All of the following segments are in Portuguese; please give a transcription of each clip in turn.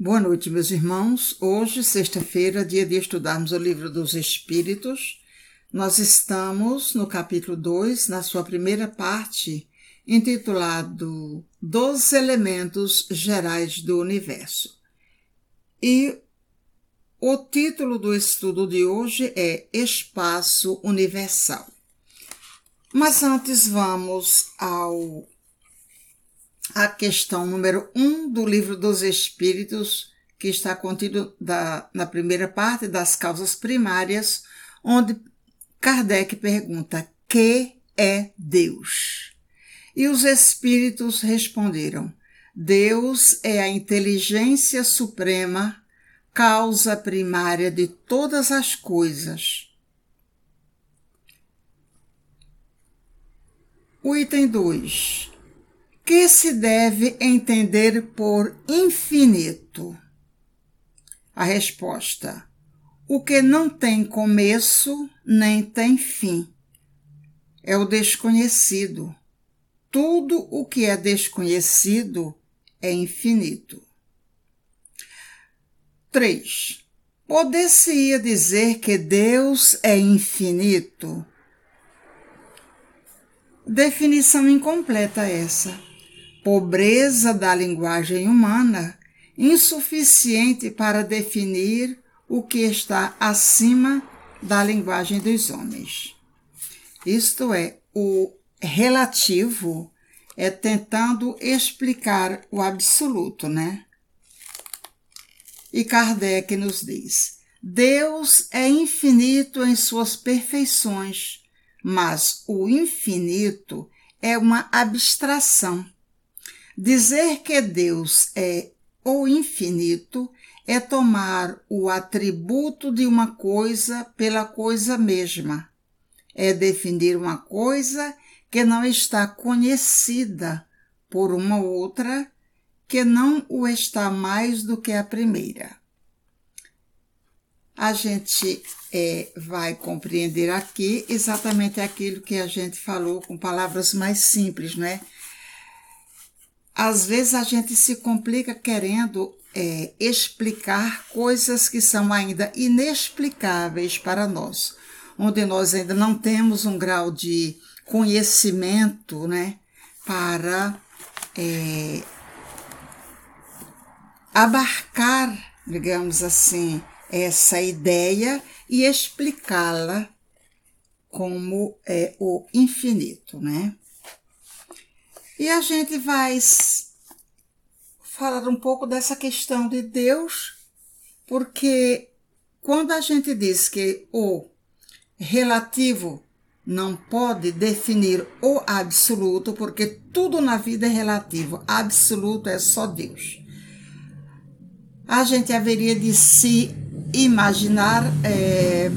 Boa noite, meus irmãos. Hoje, sexta-feira, dia de estudarmos o livro dos Espíritos. Nós estamos no capítulo 2, na sua primeira parte, intitulado Dos Elementos Gerais do Universo. E o título do estudo de hoje é Espaço Universal. Mas antes vamos ao a questão número 1 um do Livro dos Espíritos, que está contido da, na primeira parte das causas primárias, onde Kardec pergunta: Que é Deus? E os espíritos responderam: Deus é a inteligência suprema, causa primária de todas as coisas. O item 2 que se deve entender por infinito? A resposta: o que não tem começo nem tem fim. É o desconhecido. Tudo o que é desconhecido é infinito. 3. Poder-se-ia dizer que Deus é infinito? Definição incompleta essa pobreza da linguagem humana, insuficiente para definir o que está acima da linguagem dos homens. Isto é, o relativo é tentando explicar o absoluto, né? E Kardec nos diz: Deus é infinito em suas perfeições, mas o infinito é uma abstração Dizer que Deus é o infinito é tomar o atributo de uma coisa pela coisa mesma. É definir uma coisa que não está conhecida por uma outra que não o está mais do que a primeira. A gente é, vai compreender aqui exatamente aquilo que a gente falou com palavras mais simples, não é? Às vezes a gente se complica querendo é, explicar coisas que são ainda inexplicáveis para nós, onde nós ainda não temos um grau de conhecimento, né, para é, abarcar, digamos assim, essa ideia e explicá-la como é o infinito, né? E a gente vai falar um pouco dessa questão de Deus, porque quando a gente diz que o relativo não pode definir o absoluto, porque tudo na vida é relativo, absoluto é só Deus. A gente haveria de se imaginar é,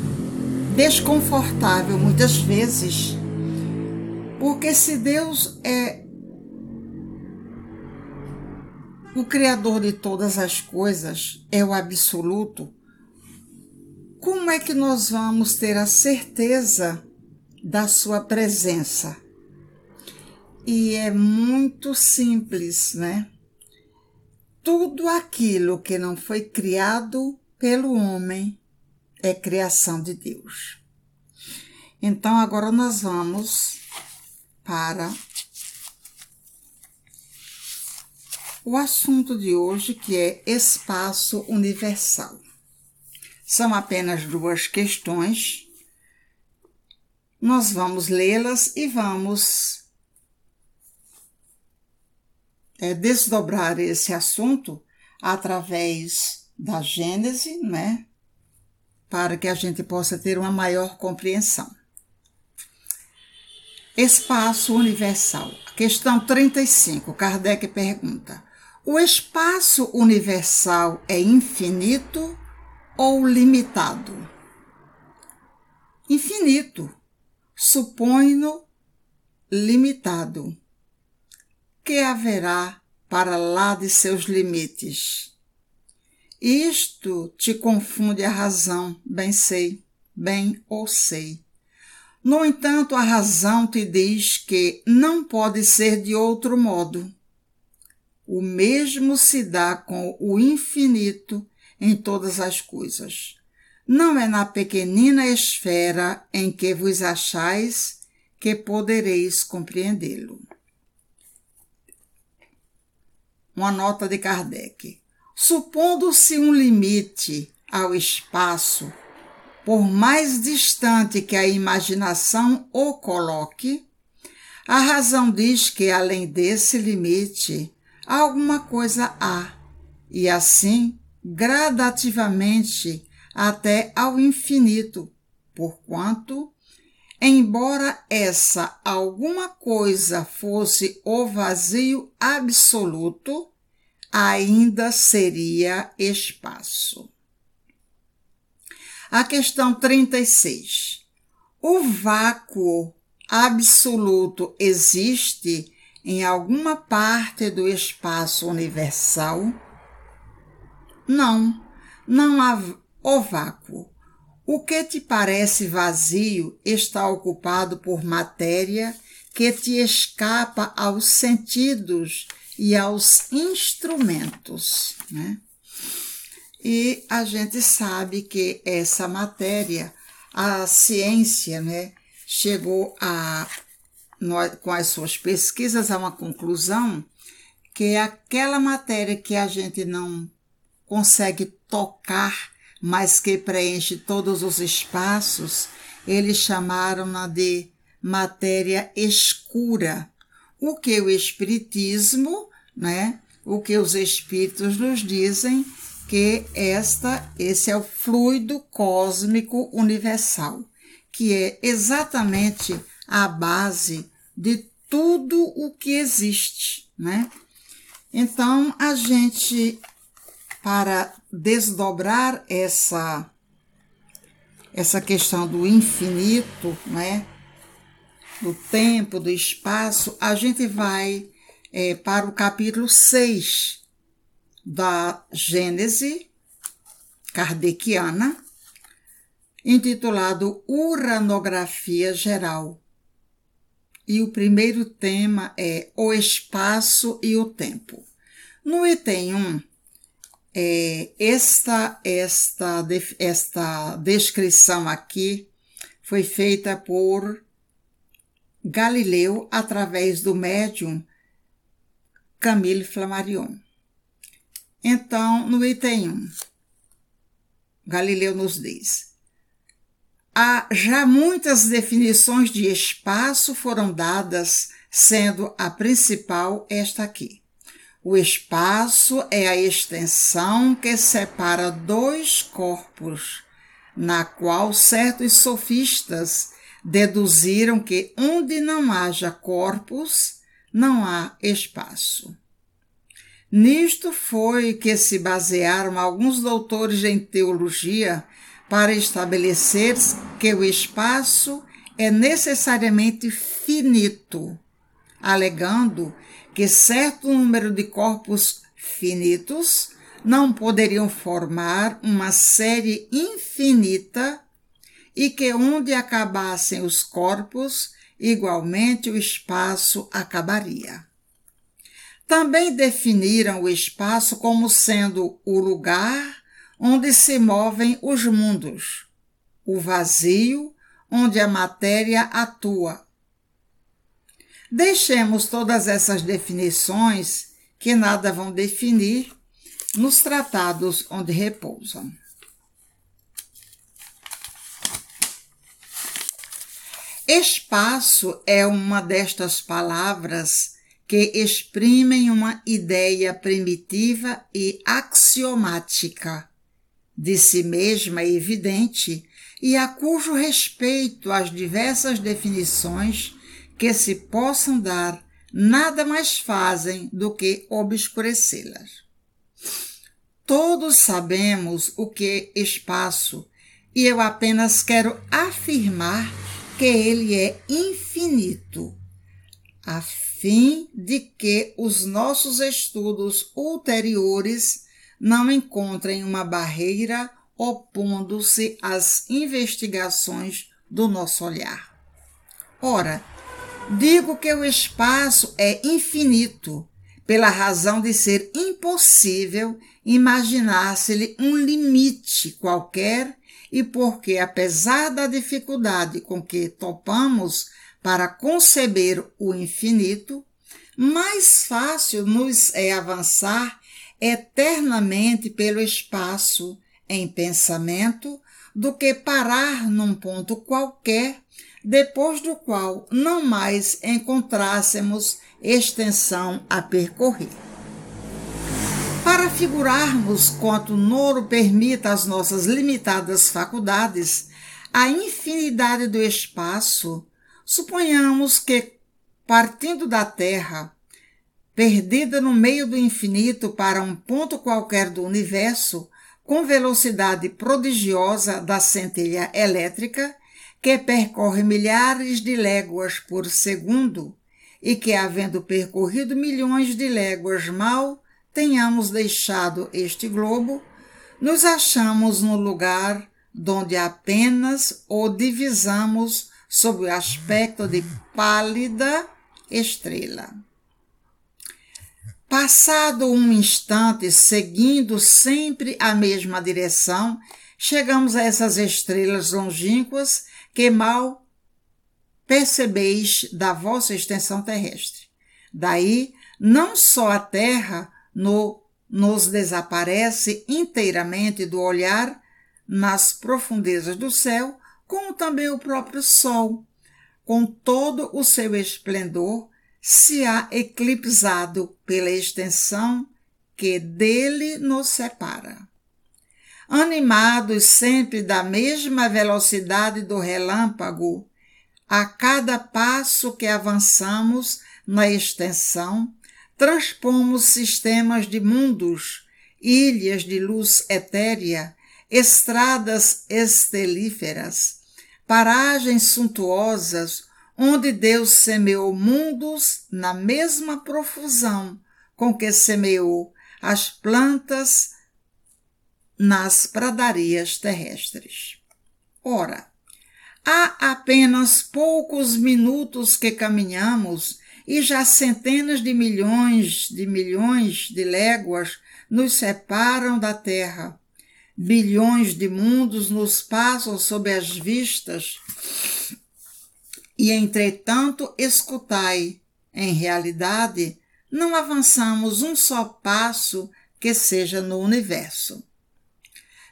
desconfortável muitas vezes, porque se Deus é o Criador de todas as coisas é o absoluto, como é que nós vamos ter a certeza da Sua presença? E é muito simples, né? Tudo aquilo que não foi criado pelo homem é criação de Deus. Então, agora nós vamos para o assunto de hoje, que é espaço universal. São apenas duas questões. Nós vamos lê-las e vamos é, desdobrar esse assunto através da Gênese, né? Para que a gente possa ter uma maior compreensão. Espaço universal. Questão 35. Kardec pergunta: o espaço universal é infinito ou limitado? Infinito. Suponho limitado. Que haverá para lá de seus limites? Isto te confunde a razão, bem sei, bem ou sei. No entanto, a razão te diz que não pode ser de outro modo o mesmo se dá com o infinito em todas as coisas. Não é na pequenina esfera em que vos achais que podereis compreendê-lo. Uma nota de Kardec. Supondo-se um limite ao espaço, por mais distante que a imaginação o coloque, a razão diz que além desse limite, alguma coisa há, e assim, gradativamente, até ao infinito, porquanto, embora essa alguma coisa fosse o vazio absoluto, ainda seria espaço. A questão 36. O vácuo absoluto existe em alguma parte do espaço universal? Não, não há o vácuo. O que te parece vazio está ocupado por matéria que te escapa aos sentidos e aos instrumentos. Né? E a gente sabe que essa matéria, a ciência, né, chegou a, com as suas pesquisas a uma conclusão que aquela matéria que a gente não consegue tocar, mas que preenche todos os espaços, eles chamaram-na de matéria escura, o que o Espiritismo, né, o que os Espíritos nos dizem que esta, esse é o fluido cósmico universal, que é exatamente a base de tudo o que existe, né? Então, a gente para desdobrar essa essa questão do infinito, né? do tempo, do espaço, a gente vai é, para o capítulo 6 da Gênese kardeciana, intitulado Uranografia Geral. E o primeiro tema é o espaço e o tempo. No item 1, é, esta, esta, esta descrição aqui foi feita por Galileu através do médium Camille Flammarion. Então, no item 1, Galileu nos diz: há já muitas definições de espaço foram dadas, sendo a principal esta aqui. O espaço é a extensão que separa dois corpos, na qual certos sofistas deduziram que onde não haja corpos, não há espaço. Nisto foi que se basearam alguns doutores em teologia para estabelecer que o espaço é necessariamente finito, alegando que certo número de corpos finitos não poderiam formar uma série infinita e que onde acabassem os corpos, igualmente o espaço acabaria. Também definiram o espaço como sendo o lugar onde se movem os mundos, o vazio onde a matéria atua, Deixemos todas essas definições que nada vão definir nos tratados onde repousam. Espaço é uma destas palavras que exprimem uma ideia primitiva e axiomática, de si mesma evidente, e a cujo respeito às diversas definições que se possam dar nada mais fazem do que obscurecê-las. Todos sabemos o que é espaço e eu apenas quero afirmar que ele é infinito, a fim de que os nossos estudos ulteriores não encontrem uma barreira opondo-se às investigações do nosso olhar. Ora, Digo que o espaço é infinito, pela razão de ser impossível imaginar-se-lhe um limite qualquer e porque, apesar da dificuldade com que topamos para conceber o infinito, mais fácil nos é avançar eternamente pelo espaço em pensamento do que parar num ponto qualquer, depois do qual não mais encontrássemos extensão a percorrer. Para figurarmos quanto Noro permita às nossas limitadas faculdades a infinidade do espaço, suponhamos que, partindo da Terra, perdida no meio do infinito para um ponto qualquer do universo, com velocidade prodigiosa da centelha elétrica, que percorre milhares de léguas por segundo, e que, havendo percorrido milhões de léguas mal tenhamos deixado este globo, nos achamos no lugar donde apenas o divisamos sob o aspecto de pálida estrela. Passado um instante, seguindo sempre a mesma direção, chegamos a essas estrelas longínquas que mal percebeis da vossa extensão terrestre. Daí, não só a Terra no, nos desaparece inteiramente do olhar nas profundezas do céu, como também o próprio Sol, com todo o seu esplendor, se há eclipsado pela extensão que dele nos separa. Animados sempre da mesma velocidade do relâmpago, a cada passo que avançamos na extensão, transpomos sistemas de mundos, ilhas de luz etérea, estradas estelíferas, paragens suntuosas, onde Deus semeou mundos na mesma profusão com que semeou as plantas nas pradarias terrestres. Ora, há apenas poucos minutos que caminhamos e já centenas de milhões de milhões de léguas nos separam da Terra. Bilhões de mundos nos passam sob as vistas. E entretanto, escutai, em realidade, não avançamos um só passo que seja no universo.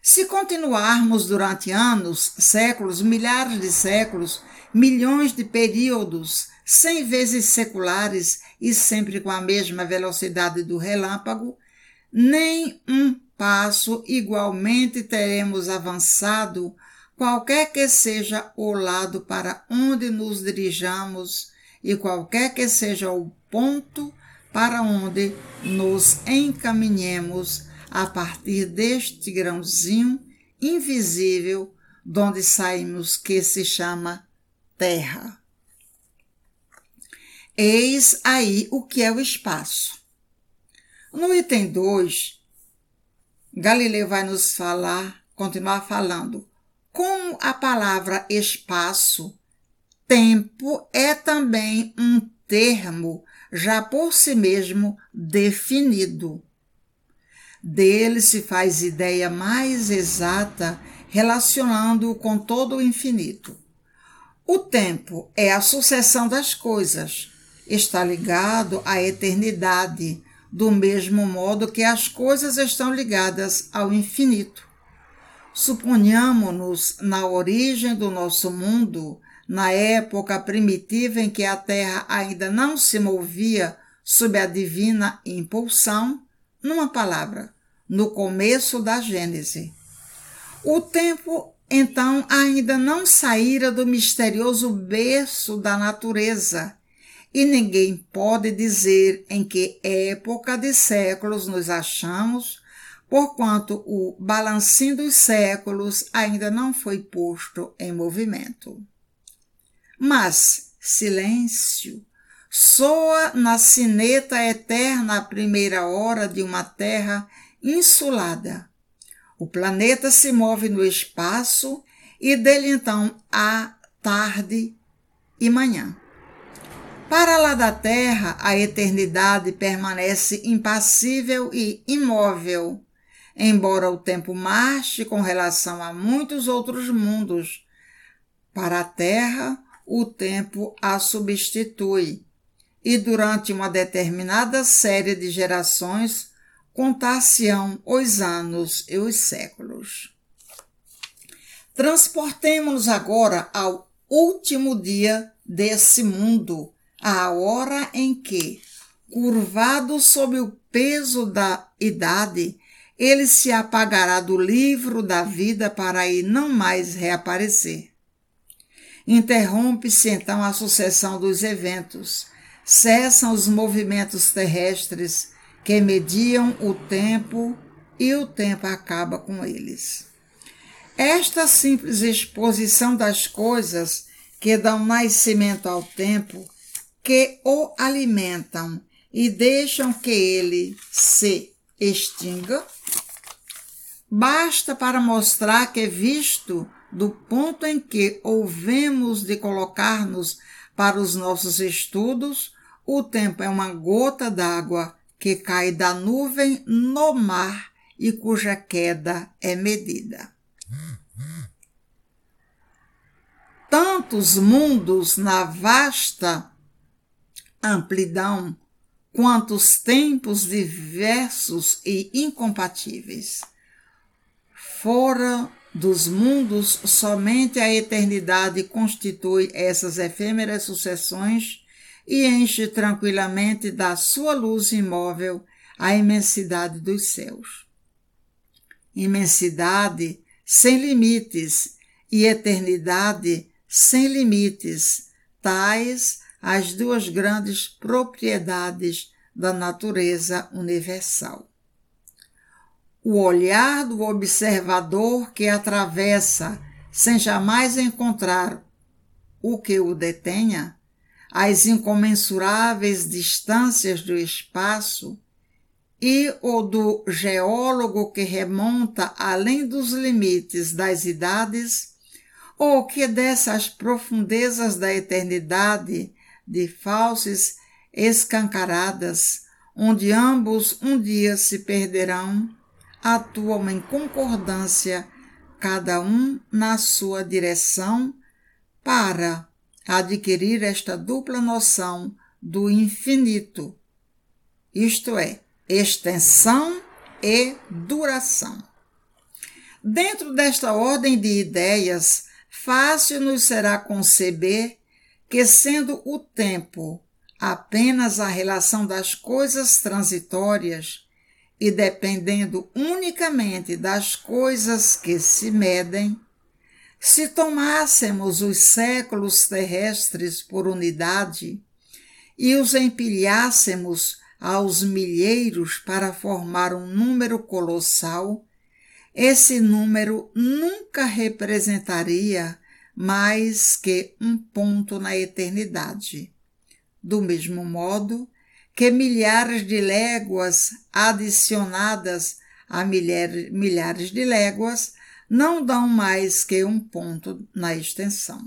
Se continuarmos durante anos, séculos, milhares de séculos, milhões de períodos, cem vezes seculares e sempre com a mesma velocidade do relâmpago, nem um passo igualmente teremos avançado, qualquer que seja o lado para onde nos dirijamos e qualquer que seja o ponto para onde nos encaminhemos a partir deste grãozinho invisível de onde saímos que se chama Terra. Eis aí o que é o espaço. No item 2, Galileu vai nos falar, continuar falando, como a palavra espaço, tempo é também um termo já por si mesmo definido. Dele se faz ideia mais exata relacionando-o com todo o infinito. O tempo é a sucessão das coisas, está ligado à eternidade, do mesmo modo que as coisas estão ligadas ao infinito. Suponhamos-nos na origem do nosso mundo, na época primitiva em que a Terra ainda não se movia sob a divina impulsão, numa palavra, no começo da Gênese. O tempo, então, ainda não saíra do misterioso berço da natureza e ninguém pode dizer em que época de séculos nos achamos, porquanto o balancinho dos séculos ainda não foi posto em movimento. Mas silêncio soa na sineta eterna a primeira hora de uma terra insulada. O planeta se move no espaço e dele então há tarde e manhã. Para lá da terra, a eternidade permanece impassível e imóvel, embora o tempo marche com relação a muitos outros mundos. Para a terra, o tempo a substitui, e durante uma determinada série de gerações contar-se-ão os anos e os séculos. Transportemos-nos agora ao último dia desse mundo a hora em que, curvado sob o peso da idade, ele se apagará do livro da vida para aí não mais reaparecer. Interrompe-se então a sucessão dos eventos, cessam os movimentos terrestres que mediam o tempo e o tempo acaba com eles. Esta simples exposição das coisas que dão nascimento ao tempo que o alimentam e deixam que ele se extinga, basta para mostrar que, visto do ponto em que ouvemos de colocar-nos para os nossos estudos, o tempo é uma gota d'água que cai da nuvem no mar e cuja queda é medida. Tantos mundos na vasta amplidão, quantos tempos diversos e incompatíveis. Fora dos mundos, somente a eternidade constitui essas efêmeras sucessões e enche tranquilamente da sua luz imóvel a imensidade dos céus. Imensidade sem limites e eternidade sem limites, tais as duas grandes propriedades da natureza universal. O olhar do observador que atravessa, sem jamais encontrar o que o detenha, as incomensuráveis distâncias do espaço, e o do geólogo que remonta além dos limites das idades, ou que dessas profundezas da eternidade de falsas escancaradas, onde ambos um dia se perderão, atuam em concordância, cada um na sua direção, para adquirir esta dupla noção do infinito, isto é, extensão e duração. Dentro desta ordem de ideias, fácil nos será conceber que, sendo o tempo apenas a relação das coisas transitórias e dependendo unicamente das coisas que se medem, se tomássemos os séculos terrestres por unidade e os empilhássemos aos milheiros para formar um número colossal, esse número nunca representaria mais que um ponto na eternidade. Do mesmo modo que milhares de léguas adicionadas a milhares de léguas não dão mais que um ponto na extensão.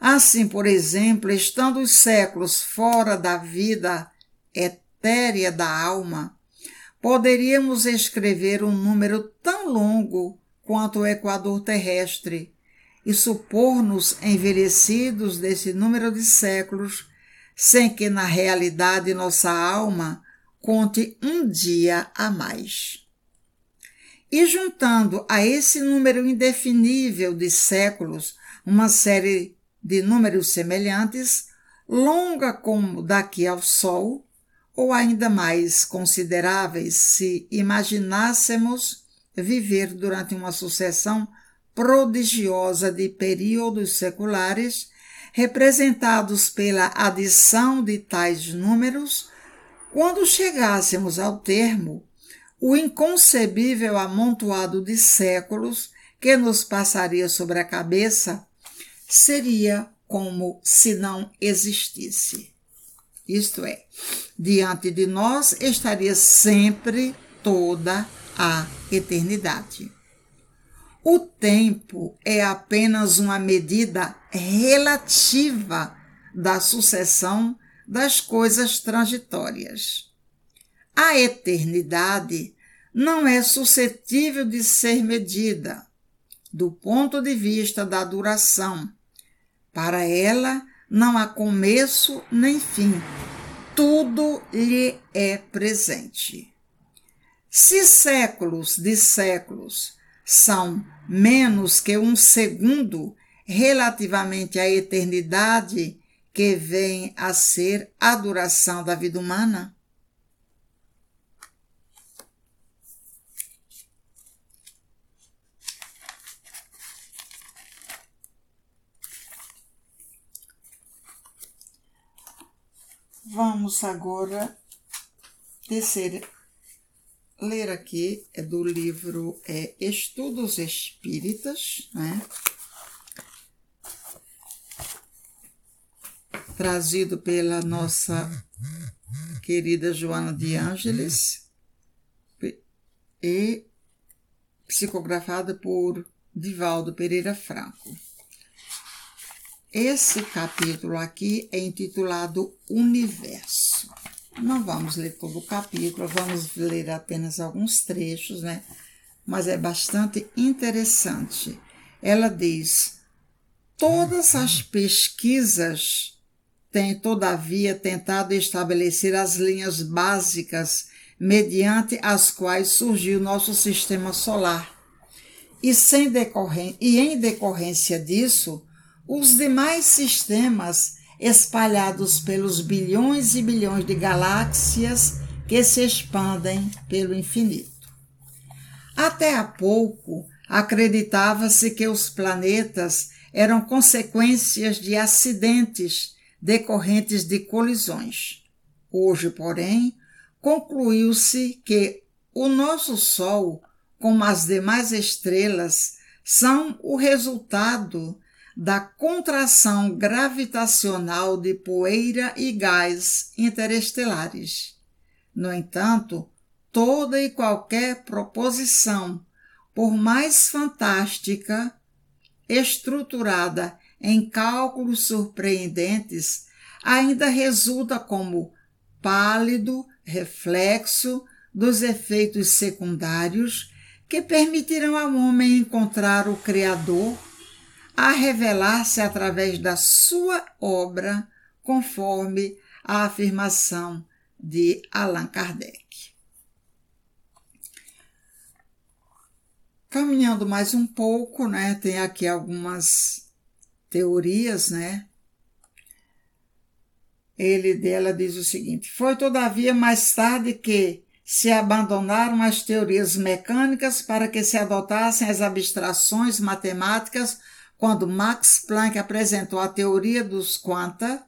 Assim, por exemplo, estando os séculos fora da vida etérea da alma, poderíamos escrever um número tão longo quanto o equador terrestre, e supor-nos envelhecidos desse número de séculos, sem que na realidade nossa alma conte um dia a mais. E juntando a esse número indefinível de séculos uma série de números semelhantes, longa como daqui ao Sol, ou ainda mais consideráveis se imaginássemos viver durante uma sucessão prodigiosa de períodos seculares, representados pela adição de tais números, quando chegássemos ao termo, o inconcebível amontoado de séculos que nos passaria sobre a cabeça seria como se não existisse. Isto é, diante de nós estaria sempre toda a eternidade. O tempo é apenas uma medida relativa da sucessão das coisas transitórias. A eternidade não é suscetível de ser medida do ponto de vista da duração. Para ela não há começo nem fim. Tudo lhe é presente. Se séculos de séculos são menos que um segundo relativamente à eternidade que vem a ser a duração da vida humana? Vamos agora descer, ler aqui, é do livro é, Estudos Espíritas, né? trazido pela nossa querida Joana de Ângeles e psicografada por Divaldo Pereira Franco. Esse capítulo aqui é intitulado Universo. Não vamos ler todo o capítulo, vamos ler apenas alguns trechos, né? Mas é bastante interessante. Ela diz: todas as pesquisas tem, todavia, tentado estabelecer as linhas básicas mediante as quais surgiu nosso sistema solar. E, sem decorren e em decorrência disso, os demais sistemas espalhados pelos bilhões e bilhões de galáxias que se expandem pelo infinito. Até há pouco, acreditava-se que os planetas eram consequências de acidentes decorrentes de colisões. Hoje, porém, concluiu-se que o nosso Sol, como as demais estrelas, são o resultado da contração gravitacional de poeira e gás interestelares. No entanto, toda e qualquer proposição, por mais fantástica, estruturada em cálculos surpreendentes, ainda resulta como pálido reflexo dos efeitos secundários que permitirão ao homem encontrar o Criador a revelar-se através da sua obra, conforme a afirmação de Allan Kardec. Caminhando mais um pouco, né, tem aqui algumas teorias, né? Ele dela diz o seguinte: Foi todavia mais tarde que se abandonaram as teorias mecânicas para que se adotassem as abstrações matemáticas quando Max Planck apresentou a teoria dos quanta,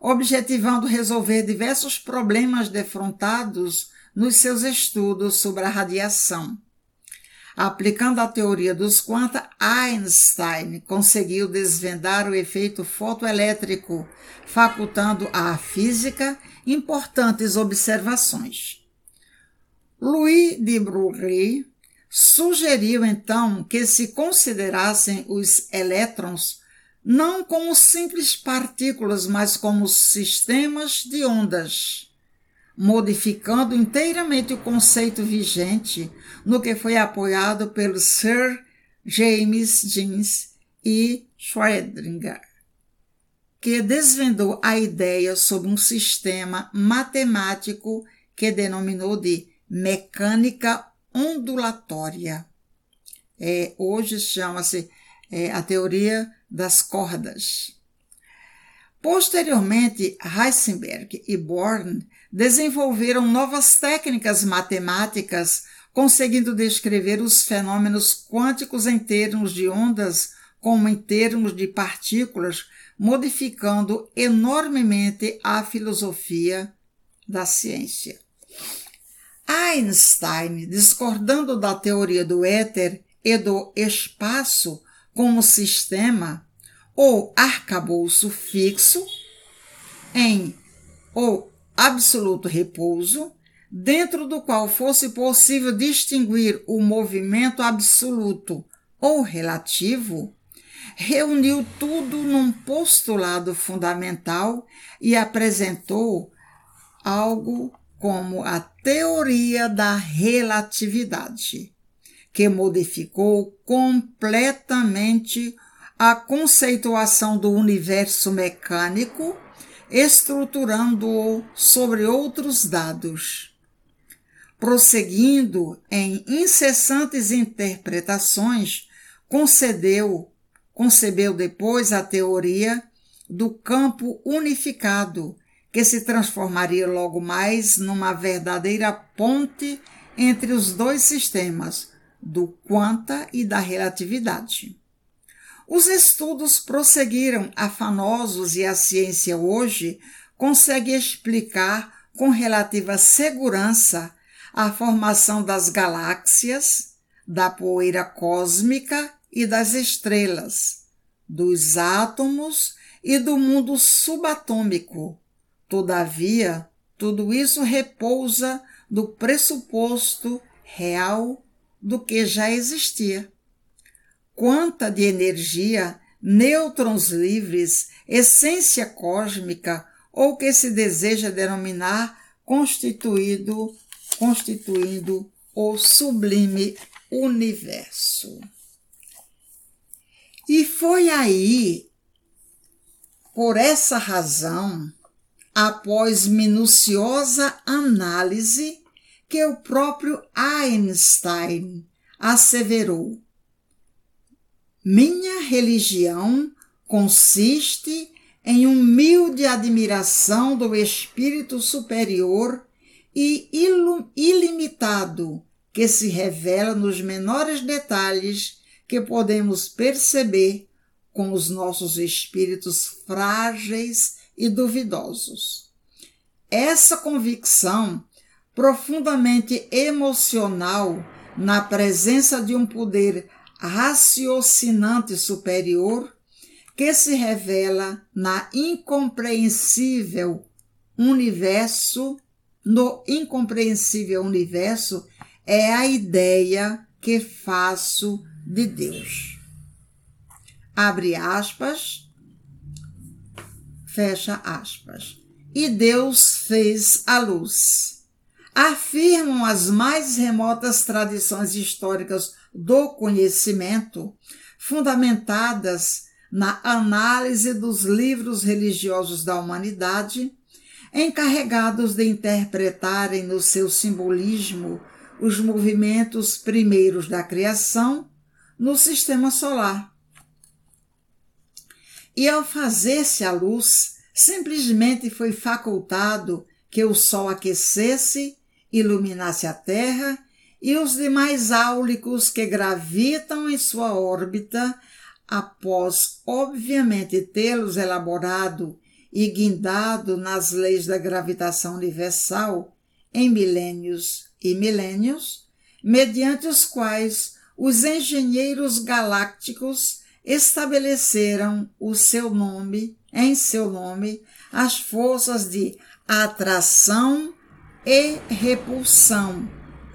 objetivando resolver diversos problemas defrontados nos seus estudos sobre a radiação. Aplicando a teoria dos quanta, Einstein conseguiu desvendar o efeito fotoelétrico, facultando à física importantes observações. Louis de Broglie sugeriu então que se considerassem os elétrons não como simples partículas, mas como sistemas de ondas modificando inteiramente o conceito vigente no que foi apoiado pelo Sir James Jeans e Schrödinger, que desvendou a ideia sobre um sistema matemático que denominou de mecânica ondulatória. É, hoje chama-se é, a teoria das cordas. Posteriormente, Heisenberg e Born desenvolveram novas técnicas matemáticas, conseguindo descrever os fenômenos quânticos em termos de ondas como em termos de partículas, modificando enormemente a filosofia da ciência. Einstein, discordando da teoria do éter e do espaço como sistema, ou arcabouço fixo, em ou absoluto repouso, dentro do qual fosse possível distinguir o movimento absoluto ou relativo, reuniu tudo num postulado fundamental e apresentou algo como a teoria da relatividade, que modificou completamente a conceituação do universo mecânico, estruturando-o sobre outros dados. Prosseguindo em incessantes interpretações, concedeu, concebeu depois a teoria do campo unificado, que se transformaria logo mais numa verdadeira ponte entre os dois sistemas, do quanta e da relatividade. Os estudos prosseguiram afanosos e a ciência hoje consegue explicar com relativa segurança a formação das galáxias, da poeira cósmica e das estrelas, dos átomos e do mundo subatômico. Todavia, tudo isso repousa do pressuposto real do que já existia quanta de energia, nêutrons livres, essência cósmica ou que se deseja denominar constituído, constituindo o sublime universo. E foi aí, por essa razão, após minuciosa análise, que o próprio Einstein asseverou. Minha religião consiste em humilde admiração do Espírito Superior e ilimitado que se revela nos menores detalhes que podemos perceber com os nossos espíritos frágeis e duvidosos. Essa convicção, profundamente emocional, na presença de um poder raciocinante superior que se revela na incompreensível universo, no incompreensível universo, é a ideia que faço de Deus. Abre aspas, fecha aspas. E Deus fez a luz. Afirmam as mais remotas tradições históricas do conhecimento, fundamentadas na análise dos livros religiosos da humanidade, encarregados de interpretarem no seu simbolismo os movimentos primeiros da criação no sistema solar. E ao fazer-se a luz, simplesmente foi facultado que o Sol aquecesse, iluminasse a Terra e os demais áulicos que gravitam em sua órbita, após obviamente tê-los elaborado e guindado nas leis da gravitação universal em milênios e milênios, mediante os quais os engenheiros galácticos estabeleceram o seu nome, em seu nome, as forças de atração e repulsão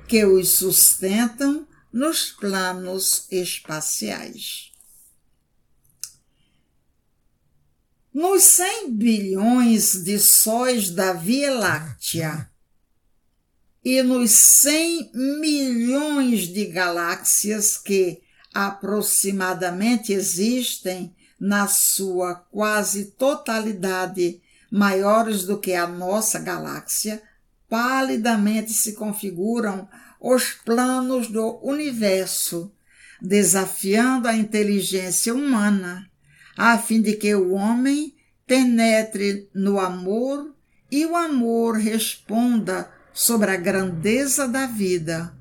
que os sustentam nos planos espaciais. Nos 100 bilhões de sóis da Via Láctea e nos 100 milhões de galáxias que aproximadamente existem na sua quase totalidade maiores do que a nossa galáxia, palidamente se configuram os planos do universo, desafiando a inteligência humana, a fim de que o homem penetre no amor e o amor responda sobre a grandeza da vida,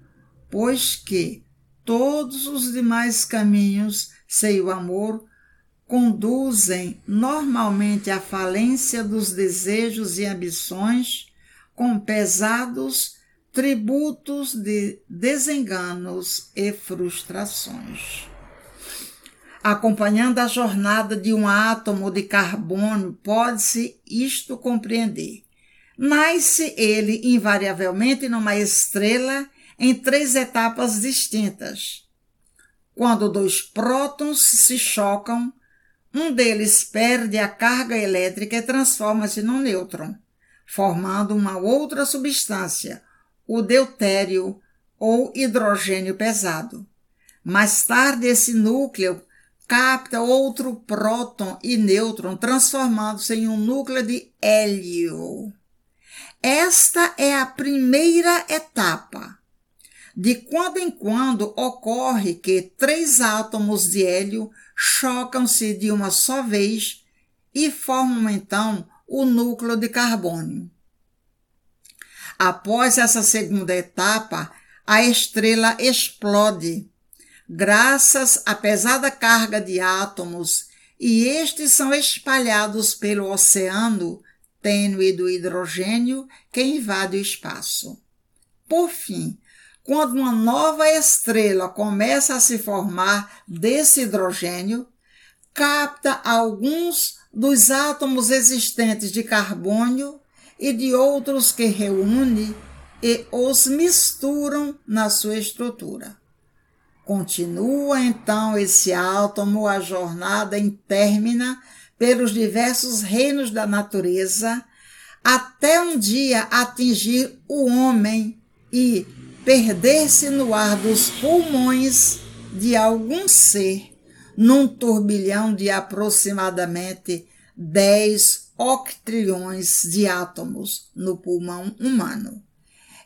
pois que todos os demais caminhos sem o amor conduzem normalmente à falência dos desejos e ambições com pesados tributos de desenganos e frustrações. Acompanhando a jornada de um átomo de carbono, pode-se isto compreender. Nasce ele invariavelmente numa estrela em três etapas distintas. Quando dois prótons se chocam, um deles perde a carga elétrica e transforma-se num nêutron, formando uma outra substância, o deutério ou hidrogênio pesado. Mais tarde, esse núcleo capta outro próton e nêutron, transformando-se em um núcleo de hélio. Esta é a primeira etapa. De quando em quando ocorre que três átomos de hélio chocam-se de uma só vez e formam então o núcleo de carbono. Após essa segunda etapa, a estrela explode, graças à pesada carga de átomos, e estes são espalhados pelo oceano tênue do hidrogênio que invade o espaço. Por fim, quando uma nova estrela começa a se formar desse hidrogênio, capta alguns dos átomos existentes de carbono e de outros que reúne e os misturam na sua estrutura. Continua então esse átomo a jornada intermina pelos diversos reinos da natureza, até um dia atingir o homem e perder-se no ar dos pulmões de algum ser, num turbilhão de aproximadamente 10 octrilhões de átomos no pulmão humano,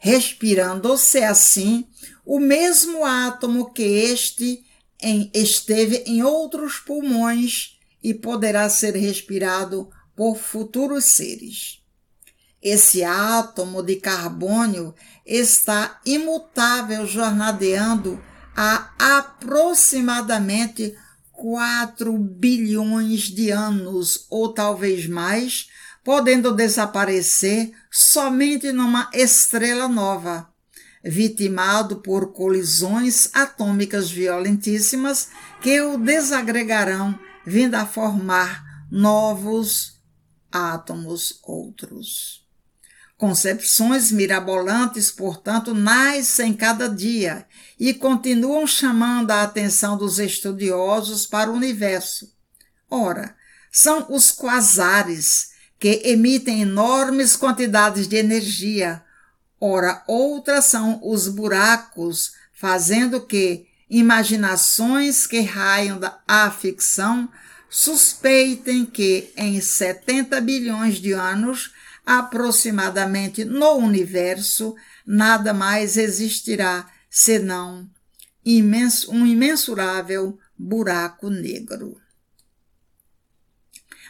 respirando-se assim o mesmo átomo que este em, esteve em outros pulmões e poderá ser respirado por futuros seres. Esse átomo de carbônio está imutável, jornadeando há aproximadamente 4 bilhões de anos, ou talvez mais, podendo desaparecer somente numa estrela nova, vitimado por colisões atômicas violentíssimas que o desagregarão, vindo a formar novos átomos outros. Concepções mirabolantes, portanto, nascem cada dia e continuam chamando a atenção dos estudiosos para o universo. Ora, são os quasares que emitem enormes quantidades de energia. Ora, outras são os buracos, fazendo que imaginações que raiam da ficção suspeitem que em 70 bilhões de anos aproximadamente no universo, nada mais existirá senão imenso, um imensurável buraco negro.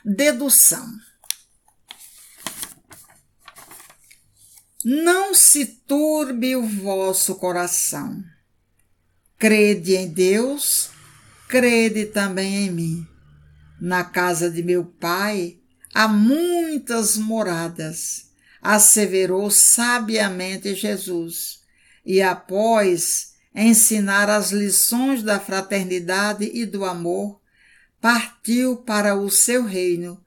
Dedução. Não se turbe o vosso coração. Crede em Deus, crede também em mim. Na casa de meu pai há muitas moradas, asseverou sabiamente Jesus, e após ensinar as lições da fraternidade e do amor, partiu para o seu reino,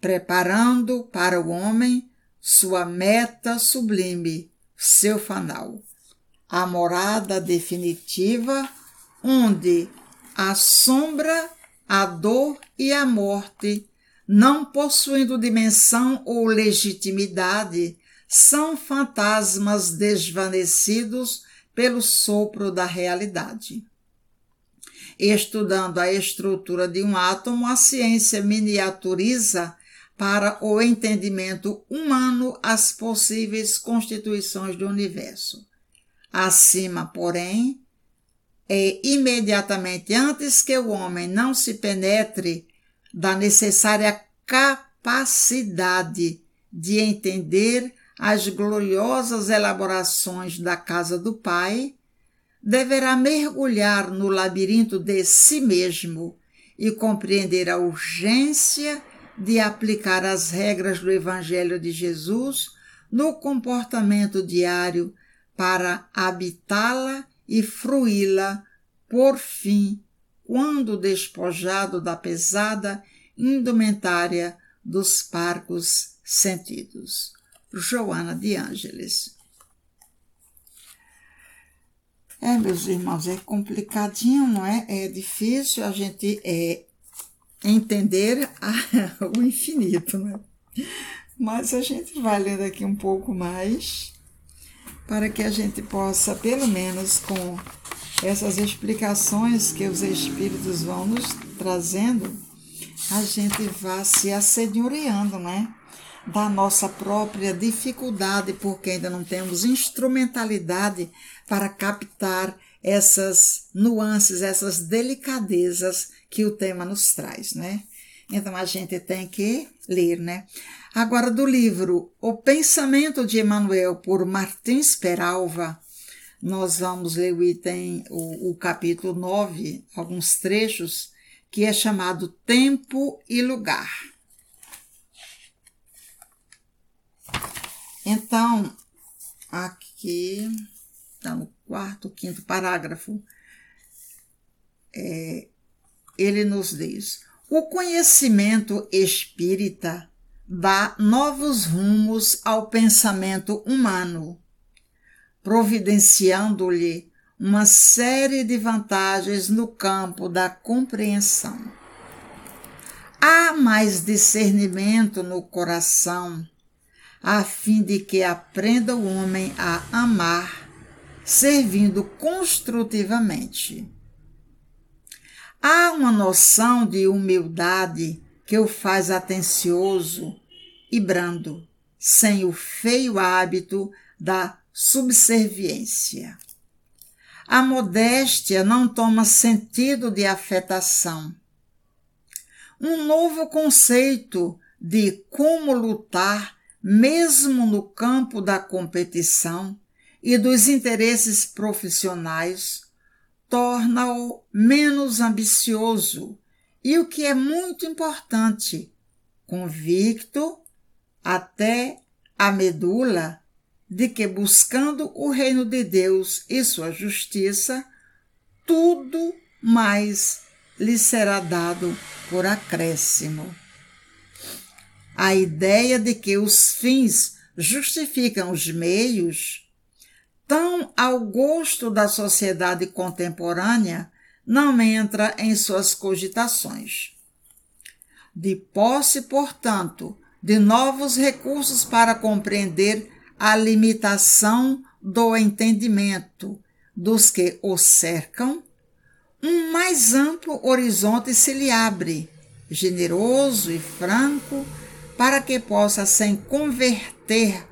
preparando para o homem sua meta sublime, seu fanal, a morada definitiva, onde a sombra, a dor e a morte não possuindo dimensão ou legitimidade, são fantasmas desvanecidos pelo sopro da realidade. Estudando a estrutura de um átomo, a ciência miniaturiza para o entendimento humano as possíveis constituições do universo. Acima, porém, é imediatamente antes que o homem não se penetre da necessária capacidade de entender as gloriosas elaborações da casa do Pai, deverá mergulhar no labirinto de si mesmo e compreender a urgência de aplicar as regras do Evangelho de Jesus no comportamento diário para habitá-la e fruí-la, por fim, quando despojado da pesada indumentária dos parcos sentidos. Joana de Ângeles. É, meus irmãos, é complicadinho, não é? É difícil a gente é, entender a, o infinito, né? Mas a gente vai lendo aqui um pouco mais para que a gente possa, pelo menos com essas explicações que os Espíritos vão nos trazendo, a gente vá se assenhoreando, né? Da nossa própria dificuldade, porque ainda não temos instrumentalidade para captar essas nuances, essas delicadezas que o tema nos traz, né? Então a gente tem que ler, né? Agora, do livro O Pensamento de Emmanuel, por Martins Peralva, nós vamos ler o item, o, o capítulo 9, alguns trechos, que é chamado Tempo e Lugar. Então, aqui está no quarto, quinto parágrafo, é, ele nos diz: o conhecimento espírita dá novos rumos ao pensamento humano, providenciando-lhe uma série de vantagens no campo da compreensão. Há mais discernimento no coração, a fim de que aprenda o homem a amar, servindo construtivamente. Há uma noção de humildade que o faz atencioso e brando, sem o feio hábito da subserviência. A modéstia não toma sentido de afetação. Um novo conceito de como lutar, mesmo no campo da competição e dos interesses profissionais, torna-o menos ambicioso e, o que é muito importante, convicto até a medula de que, buscando o reino de Deus e sua justiça, tudo mais lhe será dado por acréscimo. A ideia de que os fins justificam os meios tão ao gosto da sociedade contemporânea, não entra em suas cogitações. De posse, portanto, de novos recursos para compreender a limitação do entendimento dos que o cercam, um mais amplo horizonte se lhe abre, generoso e franco, para que possa, sem converter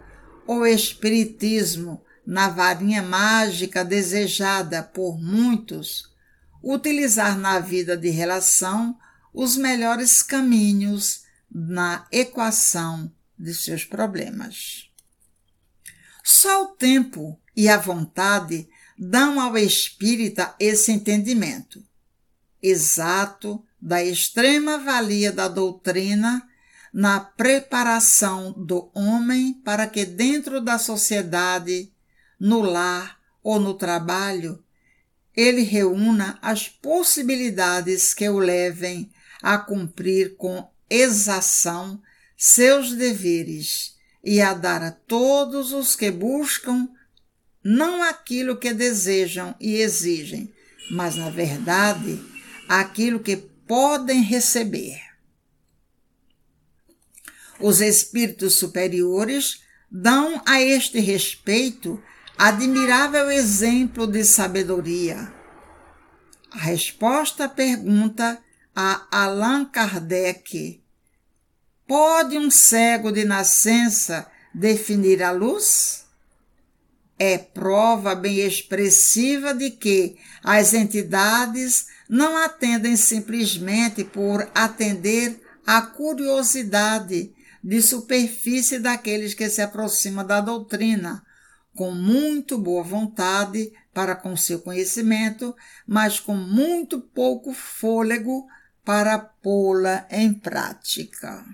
o Espiritismo na varinha mágica desejada por muitos, utilizar na vida de relação os melhores caminhos na equação de seus problemas. Só o tempo e a vontade dão ao espírita esse entendimento exato da extrema valia da doutrina na preparação do homem para que dentro da sociedade no lar ou no trabalho, ele reúna as possibilidades que o levem a cumprir com exação seus deveres e a dar a todos os que buscam não aquilo que desejam e exigem, mas, na verdade, aquilo que podem receber. Os espíritos superiores dão a este respeito admirável exemplo de sabedoria. A resposta à pergunta a Allan Kardec: Pode um cego de nascença definir a luz? É prova bem expressiva de que as entidades não atendem simplesmente por atender à curiosidade de superfície daqueles que se aproximam da doutrina, com muito boa vontade para com seu conhecimento, mas com muito pouco fôlego para pô-la em prática.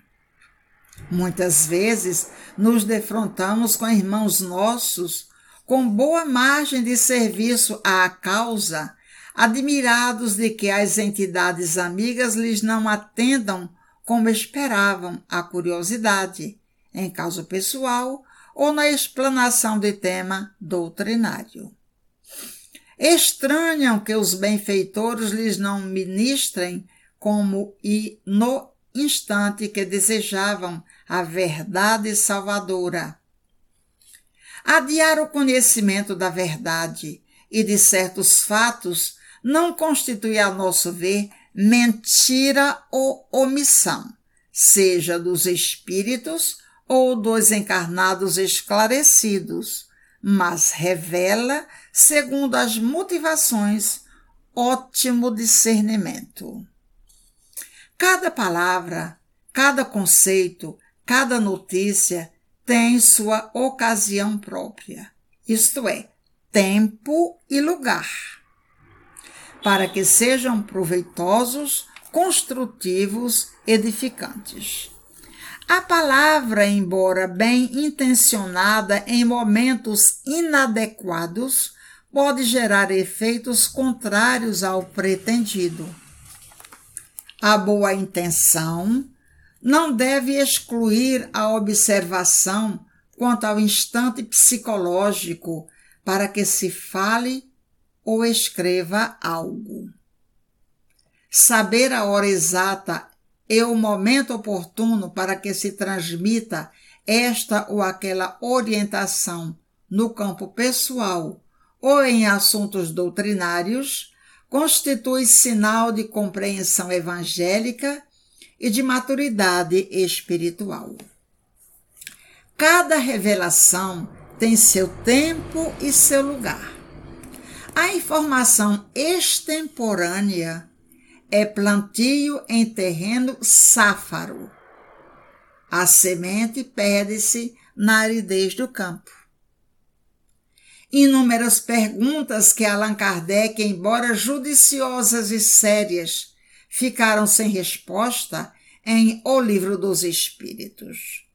Muitas vezes nos defrontamos com irmãos nossos com boa margem de serviço à causa, admirados de que as entidades amigas lhes não atendam como esperavam a curiosidade, em caso pessoal ou na explanação de tema doutrinário. Estranham que os benfeitores lhes não ministrem como e no instante que desejavam a verdade salvadora. Adiar o conhecimento da verdade e de certos fatos não constitui, a nosso ver, mentira ou omissão, seja dos espíritos ou dos encarnados esclarecidos, mas revela, segundo as motivações, ótimo discernimento. Cada palavra, cada conceito, cada notícia tem sua ocasião própria, isto é, tempo e lugar, para que sejam proveitosos, construtivos, edificantes. A palavra, embora bem intencionada em momentos inadequados, pode gerar efeitos contrários ao pretendido. A boa intenção não deve excluir a observação quanto ao instante psicológico para que se fale ou escreva algo. Saber a hora exata e o momento oportuno para que se transmita esta ou aquela orientação no campo pessoal ou em assuntos doutrinários constitui sinal de compreensão evangélica e de maturidade espiritual. Cada revelação tem seu tempo e seu lugar. A informação extemporânea é plantio em terreno sáfaro. A semente perde-se na aridez do campo. Inúmeras perguntas que Allan Kardec, embora judiciosas e sérias, ficaram sem resposta em O Livro dos Espíritos.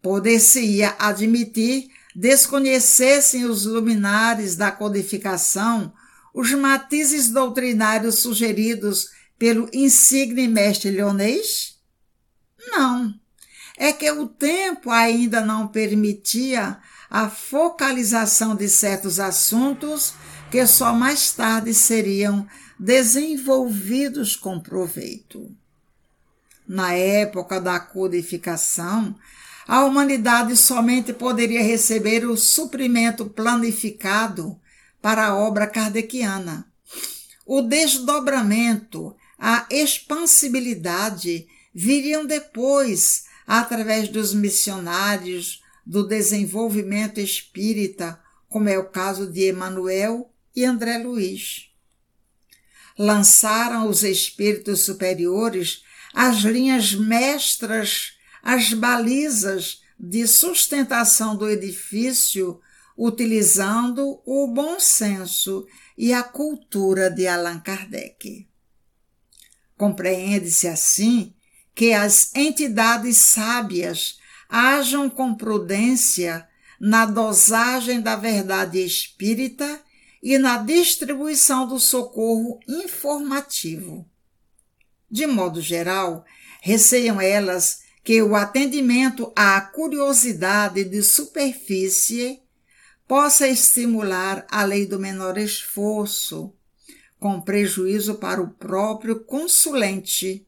Poder-se-ia admitir desconhecessem os luminares da codificação os matizes doutrinários sugeridos pelo insigne mestre leonês? Não. É que o tempo ainda não permitia a focalização de certos assuntos que só mais tarde seriam desenvolvidos com proveito. Na época da codificação, a humanidade somente poderia receber o suprimento planificado para a obra kardeciana. O desdobramento, a expansibilidade viriam depois através dos missionários do desenvolvimento espírita, como é o caso de Emanuel e André Luiz. Lançaram os espíritos superiores as linhas mestras, as balizas de sustentação do edifício utilizando o bom senso e a cultura de Allan Kardec. Compreende-se assim que as entidades sábias ajam com prudência na dosagem da verdade espírita e na distribuição do socorro informativo. De modo geral, receiam elas que o atendimento à curiosidade de superfície possa estimular a lei do menor esforço, com prejuízo para o próprio consulente,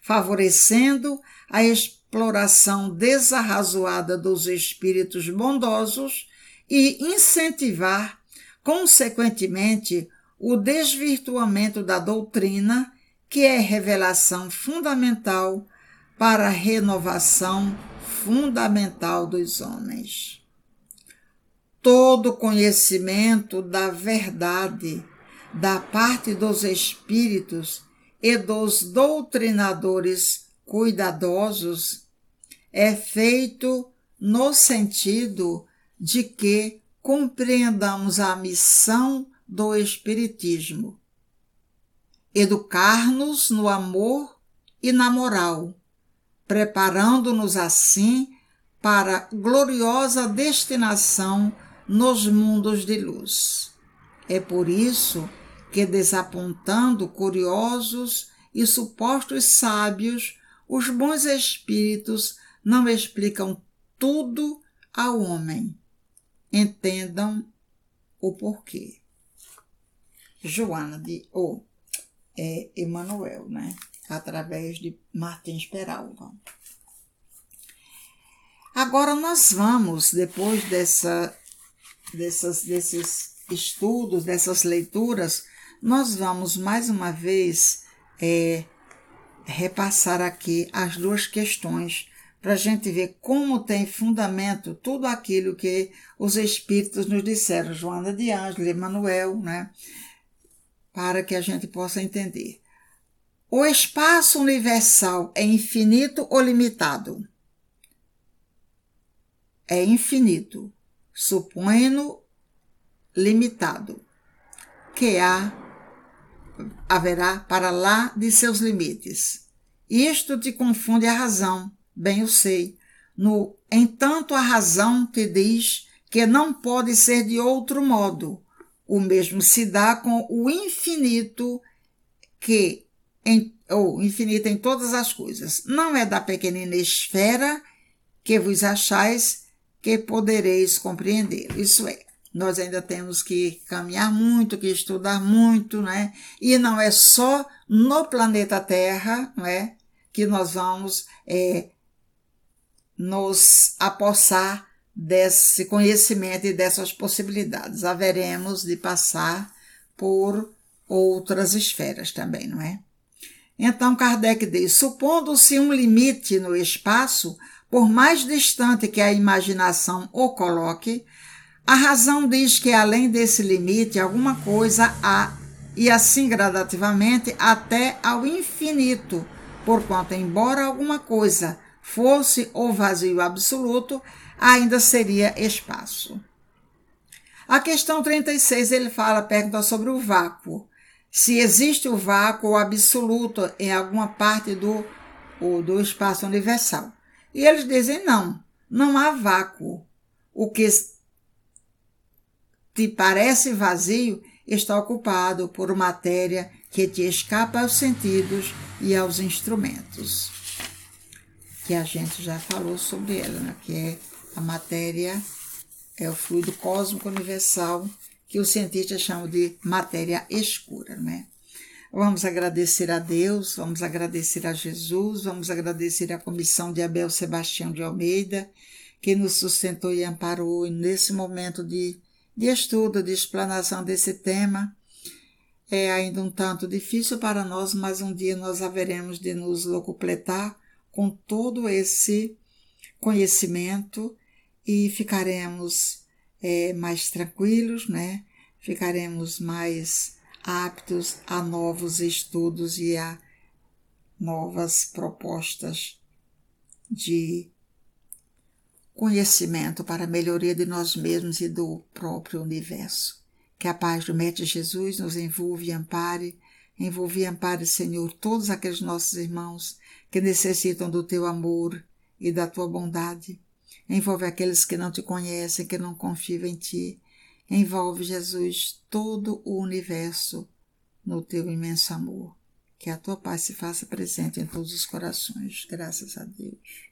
favorecendo a exploração desarrazoada dos espíritos bondosos e incentivar, consequentemente, o desvirtuamento da doutrina, que é revelação fundamental para a renovação fundamental dos homens. Todo conhecimento da verdade da parte dos espíritos e dos doutrinadores cuidadosos é feito no sentido de que compreendamos a missão do Espiritismo. Educar-nos no amor e na moral, preparando-nos assim para gloriosa destinação nos mundos de luz. É por isso que, desapontando curiosos e supostos sábios, os bons espíritos não explicam tudo ao homem. Entendam o porquê. Joana de ou é, Emanuel, né? Através de Martins Peralva. Agora nós vamos, depois dessa, dessas, desses estudos, dessas leituras, nós vamos mais uma vez é, repassar aqui as duas questões para a gente ver como tem fundamento tudo aquilo que os Espíritos nos disseram, Joana de Ângelo, Emanuel, né? Para que a gente possa entender. O espaço universal é infinito ou limitado? É infinito, supondo limitado, que há haverá para lá de seus limites. Isto te confunde a razão, bem eu sei. No entanto, a razão te diz que não pode ser de outro modo. O mesmo se dá com o infinito que em, ou infinito em todas as coisas. Não é da pequenina esfera que vos achais que podereis compreender. Isso é, nós ainda temos que caminhar muito, que estudar muito, né? E não é só no planeta Terra, não é? Que nós vamos é, nos apossar desse conhecimento e dessas possibilidades. Haveremos de passar por outras esferas também, não é? Então Kardec diz: supondo-se um limite no espaço, por mais distante que a imaginação o coloque, a razão diz que além desse limite alguma coisa há, e assim gradativamente até ao infinito, porquanto, embora alguma coisa fosse o vazio absoluto, ainda seria espaço. A questão 36 ele fala, pergunta sobre o vácuo. Se existe o vácuo absoluto em alguma parte do, do espaço universal. E eles dizem não, não há vácuo. O que te parece vazio está ocupado por matéria que te escapa aos sentidos e aos instrumentos. Que a gente já falou sobre ela, né? que é a matéria, é o fluido cósmico universal, que os cientistas chamam de matéria escura, né? Vamos agradecer a Deus, vamos agradecer a Jesus, vamos agradecer a comissão de Abel Sebastião de Almeida, que nos sustentou e amparou nesse momento de de estudo, de explanação desse tema. É ainda um tanto difícil para nós, mas um dia nós haveremos de nos locupletar com todo esse conhecimento e ficaremos é, mais tranquilos, né? Ficaremos mais aptos a novos estudos e a novas propostas de conhecimento para a melhoria de nós mesmos e do próprio universo. Que a paz do Mestre Jesus nos envolva e ampare, envolva e ampare, Senhor, todos aqueles nossos irmãos que necessitam do teu amor e da tua bondade. Envolve aqueles que não te conhecem, que não confiam em ti. Envolve, Jesus, todo o universo no teu imenso amor. Que a tua paz se faça presente em todos os corações. Graças a Deus.